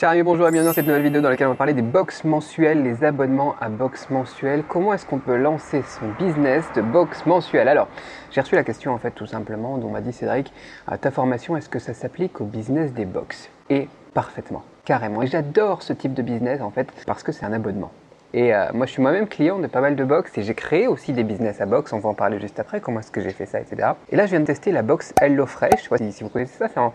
Salut amis, bonjour et bienvenue dans cette nouvelle vidéo dans laquelle on va parler des box mensuelles, les abonnements à box mensuelles. Comment est-ce qu'on peut lancer son business de box mensuelle? Alors, j'ai reçu la question en fait tout simplement, dont m'a dit Cédric, ta formation, est-ce que ça s'applique au business des box? Et parfaitement, carrément. Et j'adore ce type de business en fait parce que c'est un abonnement. Et euh, moi, je suis moi-même client de pas mal de box et j'ai créé aussi des business à box. On va en parler juste après, comment est-ce que j'ai fait ça, etc. Et là, je viens de tester la box HelloFresh. Je si, vous connaissez ça, c'est en,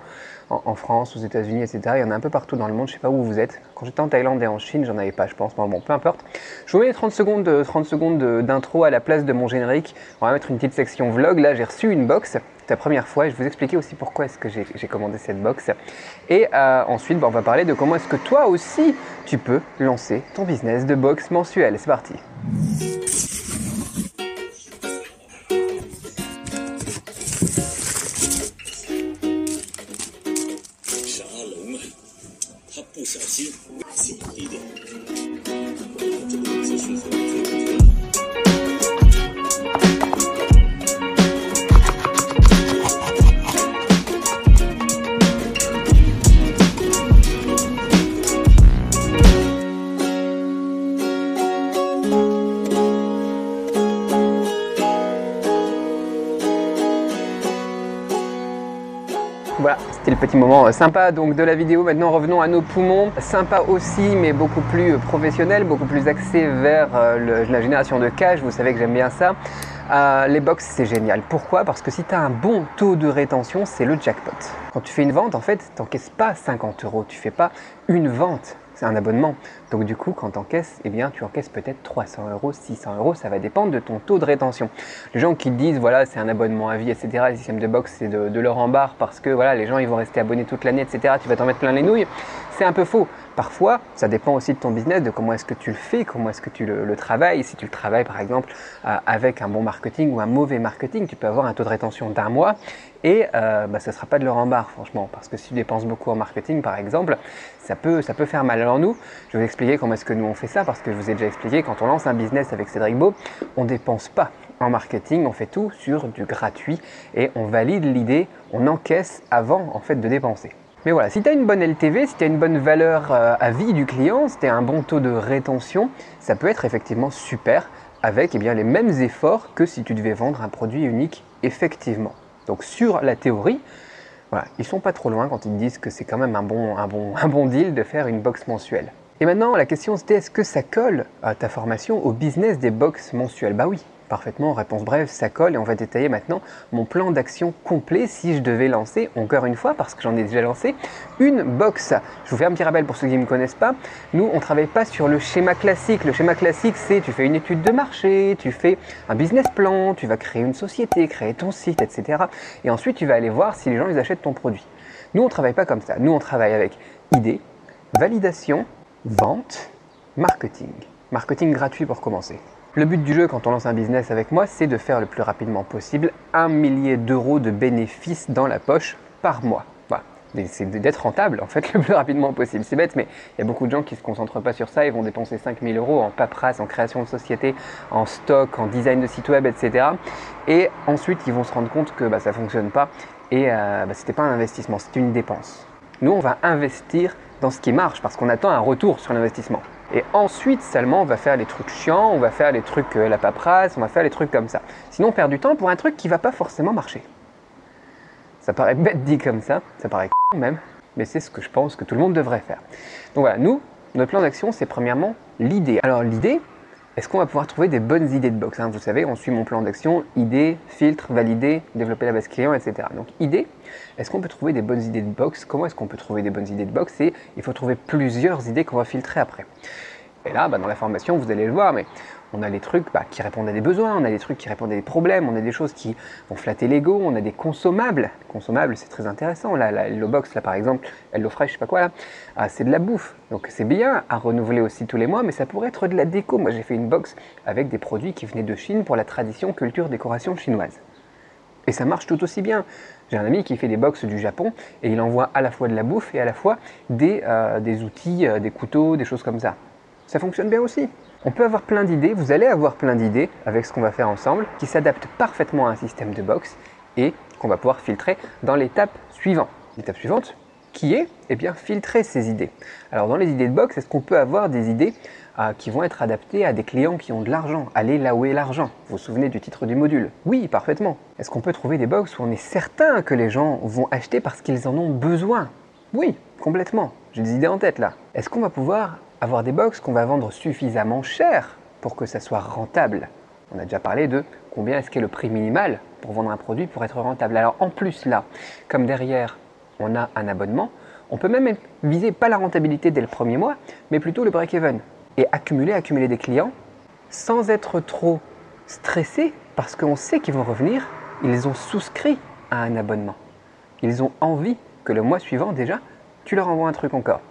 en, France, aux États-Unis, etc. Il y en a un peu partout dans le monde. Je sais pas où vous êtes. Quand j'étais en Thaïlande et en Chine, j'en avais pas, je pense. bon, peu importe. Je vous mets 30 secondes, 30 secondes d'intro à la place de mon générique. On va mettre une petite section vlog. Là, j'ai reçu une box ta première fois. Je vais vous expliquer aussi pourquoi est-ce que j'ai commandé cette box. Et euh, ensuite, bah, on va parler de comment est-ce que toi aussi, tu peux lancer ton business de box mensuel. C'est parti. Voilà, c'était le petit moment euh, sympa donc de la vidéo. Maintenant revenons à nos poumons. Sympa aussi mais beaucoup plus professionnel, beaucoup plus axé vers euh, la génération de cash. Vous savez que j'aime bien ça. Euh, les box c'est génial. Pourquoi? Parce que si tu as un bon taux de rétention, c'est le jackpot. Quand tu fais une vente, en fait, tu n'encaisses pas 50 euros. Tu fais pas une vente un abonnement. Donc du coup, quand tu encaisses, eh bien, tu encaisses peut-être 300 euros, 600 euros, ça va dépendre de ton taux de rétention. Les gens qui disent, voilà, c'est un abonnement à vie, etc., le système de box, c'est de, de barre parce que voilà, les gens, ils vont rester abonnés toute l'année, etc., tu vas t'en mettre plein les nouilles, c'est un peu faux. Parfois, ça dépend aussi de ton business, de comment est-ce que tu le fais, comment est-ce que tu le, travailles. Si tu le travailles par exemple euh, avec un bon marketing ou un mauvais marketing, tu peux avoir un taux de rétention d'un mois et euh, bah, ça ne sera pas de leur en barre franchement. Parce que si tu dépenses beaucoup en marketing par exemple, ça peut, faire mal. Alors nous, je vais vous expliquer comment est-ce que nous on fait ça parce que je vous ai déjà expliqué, quand on lance un business avec Cédric Beau, on ne dépense pas en marketing, on fait tout sur du gratuit et on valide l'idée, on encaisse avant en fait de dépenser. Mais voilà, si tu as une bonne LTV, si tu as une bonne valeur euh, à vie du client, si tu as un bon taux de rétention, ça peut être effectivement super avec eh les mêmes efforts que si tu devais vendre un produit unique effectivement. Donc sur la théorie, voilà, ils sont pas trop loin quand ils disent que c'est quand même un bon deal de faire une box mensuelle. Et maintenant, la question c'était est-ce que ça colle à ta formation au business des box mensuelles? Bah oui, parfaitement. Réponse brève, ça colle et on va détailler maintenant mon plan d'action complet si je devais lancer, encore une fois, parce que j'en ai déjà lancé, une box. Je vous fais un petit rappel pour ceux qui ne me connaissent pas. Nous, on ne travaille pas sur le schéma classique. Le schéma classique, c'est tu fais une étude de marché, tu fais un business plan, tu vas créer une société, créer ton site, etc. Et ensuite, tu vas aller voir si les gens ils achètent ton produit. Nous, on ne travaille pas comme ça. Nous, on travaille avec idée, validation, vente, marketing. Marketing gratuit pour commencer. Le but du jeu quand on lance un business avec moi, c'est de faire le plus rapidement possible un millier d'euros de bénéfices dans la poche par mois. C'est d'être rentable en fait le plus rapidement possible. C'est bête, mais il y a beaucoup de gens qui ne se concentrent pas sur ça. Ils vont dépenser 5000 euros en paperasse, en création de société, en stock, en design de site web, etc. Et ensuite, ils vont se rendre compte que bah, ça ne fonctionne pas et euh, bah, ce n'était pas un investissement, c'était une dépense. Nous, on va investir dans ce qui marche parce qu'on attend un retour sur l'investissement. Et ensuite seulement, on va faire les trucs chiants, on va faire les trucs euh, la paperasse, on va faire les trucs comme ça. Sinon, on perd du temps pour un truc qui va pas forcément marcher. Ça paraît bête dit comme ça, ça paraît même, mais c'est ce que je pense que tout le monde devrait faire. Donc voilà, nous, notre plan d'action, c'est premièrement l'idée. Alors l'idée, est-ce qu'on va pouvoir trouver des bonnes idées de box hein? Vous savez, on suit mon plan d'action, idée, filtre, valider, développer la base client, etc. Donc idée, est-ce qu'on peut trouver des bonnes idées de box Comment est-ce qu'on peut trouver des bonnes idées de box Et il faut trouver plusieurs idées qu'on va filtrer après. Et là, bah, dans la formation, vous allez le voir, mais on a les trucs bah, qui répondent à des besoins, on a des trucs qui répondent à des problèmes, on a des choses qui vont flatter l'ego, on a des consommables. Consommables, c'est très intéressant. Là, la Hello Box, là par exemple, Hello Fresh, je sais pas quoi, là, ah, c'est de la bouffe. Donc c'est bien à renouveler aussi tous les mois, mais ça pourrait être de la déco. Moi, j'ai fait une box avec des produits qui venaient de Chine pour la tradition, culture, décoration chinoise. Et ça marche tout aussi bien. J'ai un ami qui fait des box du Japon et il envoie à la fois de la bouffe et à la fois des, euh, des outils, euh, des couteaux, des choses comme ça. Ça fonctionne bien aussi. On peut avoir plein d'idées, vous allez avoir plein d'idées avec ce qu'on va faire ensemble, qui s'adaptent parfaitement à un système de box et qu'on va pouvoir filtrer dans l'étape suivante. L'étape suivante, qui est eh bien, filtrer ces idées. Alors dans les idées de box, est-ce qu'on peut avoir des idées euh, qui vont être adaptées à des clients qui ont de l'argent Aller là où est l'argent? Vous vous souvenez du titre du module? Oui, parfaitement. Est-ce qu'on peut trouver des box où on est certain que les gens vont acheter parce qu'ils en ont besoin? Oui, complètement. J'ai des idées en tête là. Est-ce qu'on va pouvoir avoir des box qu'on va vendre suffisamment cher pour que ça soit rentable On a déjà parlé de combien est-ce qu'est le prix minimal pour vendre un produit pour être rentable. Alors en plus là, comme derrière on a un abonnement, on peut même viser pas la rentabilité dès le premier mois, mais plutôt le break-even et accumuler, accumuler des clients sans être trop stressé parce qu'on sait qu'ils vont revenir, ils ont souscrit à un abonnement. Ils ont envie que le mois suivant déjà, tu leur envoies un truc encore.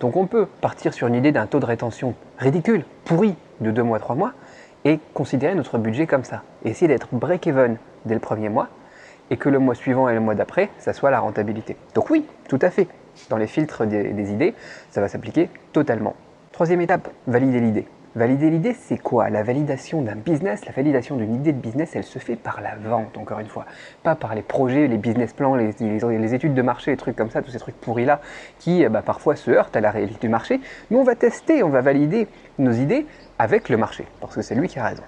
Donc on peut partir sur une idée d'un taux de rétention ridicule, pourri, de deux mois, trois mois, et considérer notre budget comme ça. essayer d'être break-even dès le premier mois, et que le mois suivant et le mois d'après, ça soit la rentabilité. Donc oui, tout à fait. Dans les filtres des idées, ça va s'appliquer totalement. Troisième étape, valider l'idée. Valider l'idée, c'est quoi? La validation d'un business, la validation d'une idée de business, elle se fait par la vente, encore une fois. Pas par les projets, les business plans, les, études de marché, les trucs comme ça, tous ces trucs pourris-là, qui bah, parfois se heurtent à la réalité du marché. Nous, on va tester, on va valider nos idées avec le marché, parce que c'est lui qui a raison.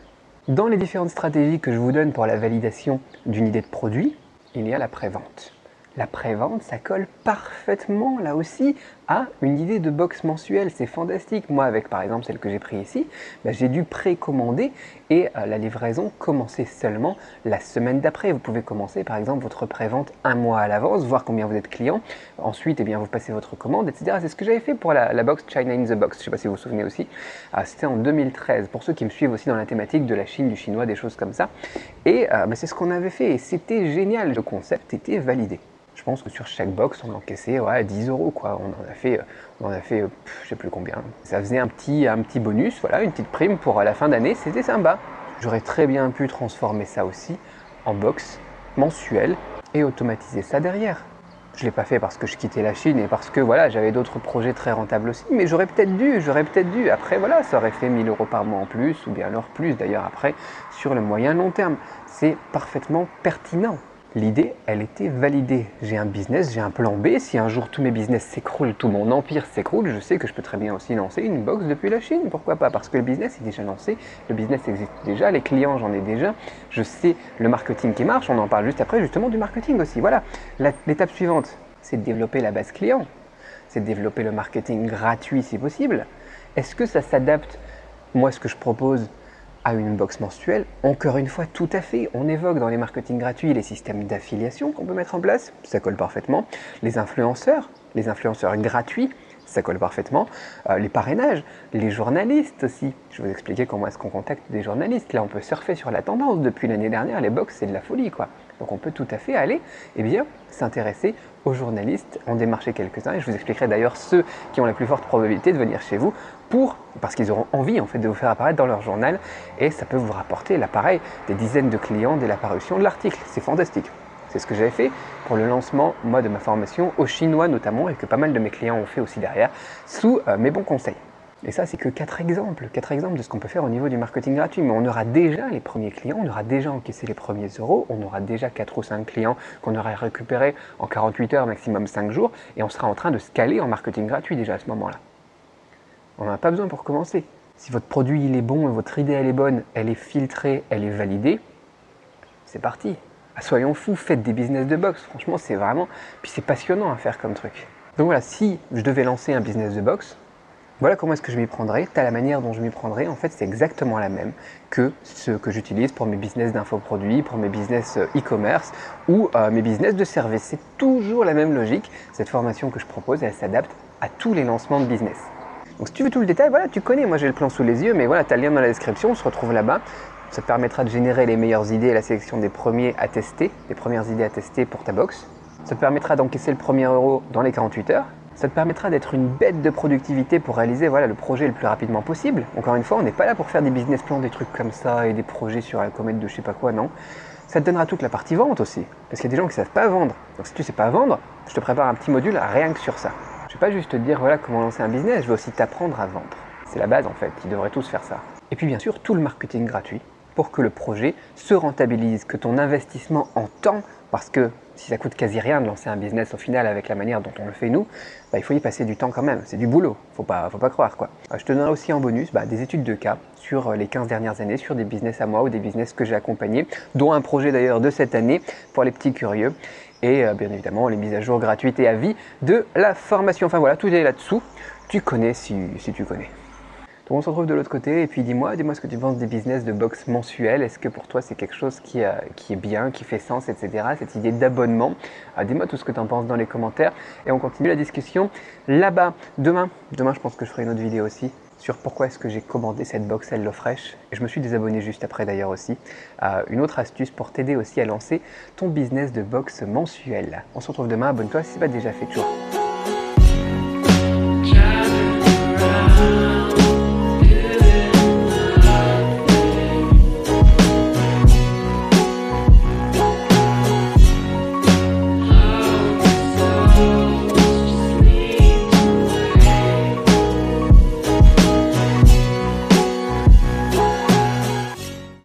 Dans les différentes stratégies que je vous donne pour la validation d'une idée de produit, il y a la prévente. La prévente, ça colle parfaitement là aussi à une idée de box mensuelle. C'est fantastique. Moi, avec par exemple celle que j'ai prise ici, bah, j'ai dû précommander et euh, la livraison commencer seulement la semaine d'après. Vous pouvez commencer par exemple votre prévente un mois à l'avance, voir combien vous êtes client. Ensuite, eh bien, vous passez votre commande, etc. C'est ce que j'avais fait pour la, box China in the Box. Je ne sais pas si vous vous souvenez aussi. Ah, c'était en 2013. Pour ceux qui me suivent aussi dans la thématique de la Chine, du chinois, des choses comme ça. Et euh, bah, c'est ce qu'on avait fait et c'était génial. Le concept était validé je pense que sur chaque box, on encaissait ouais, 10 euros. Quoi. On en a fait, on en je sais plus combien. Ça faisait un petit, un petit bonus, voilà, une petite prime pour la fin d'année. C'était sympa. J'aurais très bien pu transformer ça aussi en box mensuel et automatiser ça derrière. Je ne l'ai pas fait parce que je quittais la Chine et parce que voilà, j'avais d'autres projets très rentables aussi, mais j'aurais peut-être dû, j'aurais peut-être dû. Après, voilà, ça aurait fait 1000 euros par mois en plus, ou bien alors plus d'ailleurs après, sur le moyen long terme. C'est parfaitement pertinent. L'idée, elle était validée. J'ai un business, j'ai un plan B. Si un jour tous mes business s'écroulent, tout mon empire s'écroule, je sais que je peux très bien aussi lancer une box depuis la Chine. Pourquoi pas? Parce que le business est déjà lancé, le business existe déjà, les clients j'en ai déjà, je sais le marketing qui marche. On en parle juste après justement du marketing aussi. Voilà. L'étape suivante, c'est de développer la base client. C'est de développer le marketing gratuit si possible. Est-ce que ça s'adapte? Moi, ce que je propose, à une box mensuelle, encore une fois, tout à fait. On évoque dans les marketing gratuits les systèmes d'affiliation qu'on peut mettre en place, ça colle parfaitement. Les influenceurs, les influenceurs gratuits, ça colle parfaitement. Euh, les parrainages, les journalistes aussi. Je vous expliquer comment est-ce qu'on contacte des journalistes. Là, on peut surfer sur la tendance. Depuis l'année dernière, les box, c'est de la folie, quoi. Donc on peut tout à fait aller eh s'intéresser aux journalistes, en démarcher quelques-uns, et je vous expliquerai d'ailleurs ceux qui ont la plus forte probabilité de venir chez vous pour, parce qu'ils auront envie en fait de vous faire apparaître dans leur journal, et ça peut vous rapporter l'appareil des dizaines de clients dès l'apparition de l'article. C'est fantastique. C'est ce que j'avais fait pour le lancement, moi, de ma formation, au chinois notamment, et que pas mal de mes clients ont fait aussi derrière, sous euh, mes bons conseils. Et ça, c'est que quatre exemples, quatre exemples de ce qu'on peut faire au niveau du marketing gratuit. Mais on aura déjà les premiers clients, on aura déjà encaissé les premiers euros, on aura déjà quatre ou cinq clients qu'on aura récupérés en 48 heures, maximum 5 jours, et on sera en train de scaler en marketing gratuit déjà à ce moment-là. On n'en a pas besoin pour commencer. Si votre produit il est bon votre idée elle est bonne, elle est filtrée, elle est validée, c'est parti. Ah, soyons fous, faites des business de box. Franchement, c'est vraiment. Puis c'est passionnant à faire comme truc. Donc voilà, si je devais lancer un business de box, voilà comment est-ce que je m'y prendrais. T'as la manière dont je m'y prendrais, en fait, c'est exactement la même que ce que j'utilise pour mes business d'infoproduits, pour mes business euh, e-commerce ou euh, mes business de service. C'est toujours la même logique. Cette formation que je propose, elle s'adapte à tous les lancements de business. Donc si tu veux tout le détail, voilà, tu connais, moi j'ai le plan sous les yeux, mais voilà, tu as le lien dans la description, on se retrouve là-bas. Ça te permettra de générer les meilleures idées et la sélection des premiers à tester, les premières idées à tester pour ta box. Ça te permettra d'encaisser le premier euro dans les 48 heures ça te permettra d'être une bête de productivité pour réaliser voilà, le projet le plus rapidement possible. Encore une fois, on n'est pas là pour faire des business plans, des trucs comme ça et des projets sur la comète de je sais pas quoi, non. Ça te donnera toute la partie vente aussi. Parce qu'il y a des gens qui ne savent pas vendre. Donc si tu ne sais pas vendre, je te prépare un petit module rien que sur ça. Je ne vais pas juste te dire voilà comment lancer un business, je vais aussi t'apprendre à vendre. C'est la base en fait, ils devraient tous faire ça. Et puis bien sûr, tout le marketing gratuit pour que le projet se rentabilise, que ton investissement en temps Parce que si ça coûte quasi rien de lancer un business au final avec la manière dont on le fait nous, bah, il faut y passer du temps quand même. C'est du boulot, faut pas, faut pas croire quoi. Euh, je te donnerai aussi en bonus bah, des études de cas sur euh, les 15 dernières années, sur des business à moi ou des business que j'ai accompagnés, dont un projet d'ailleurs de cette année pour les petits curieux. Et euh, bien évidemment les mises à jour gratuites et à vie de la formation. Enfin voilà, tout est là-dessous. Tu connais si, si tu connais. Donc on se retrouve de l'autre côté et puis dis-moi, dis-moi ce que tu penses des business de box mensuel. Est-ce que pour toi c'est quelque chose qui, euh, est bien, qui fait sens, etc. Cette idée d'abonnement? Euh, dis-moi tout ce que tu en penses dans les commentaires et on continue la discussion là-bas. Demain, demain je pense que je ferai une autre vidéo aussi sur pourquoi est-ce que j'ai commandé cette box HelloFresh. Et je me suis désabonné juste après d'ailleurs aussi. Euh, une autre astuce pour t'aider aussi à lancer ton business de box mensuel. On se retrouve demain, abonne-toi si ce n'est pas déjà fait toujours.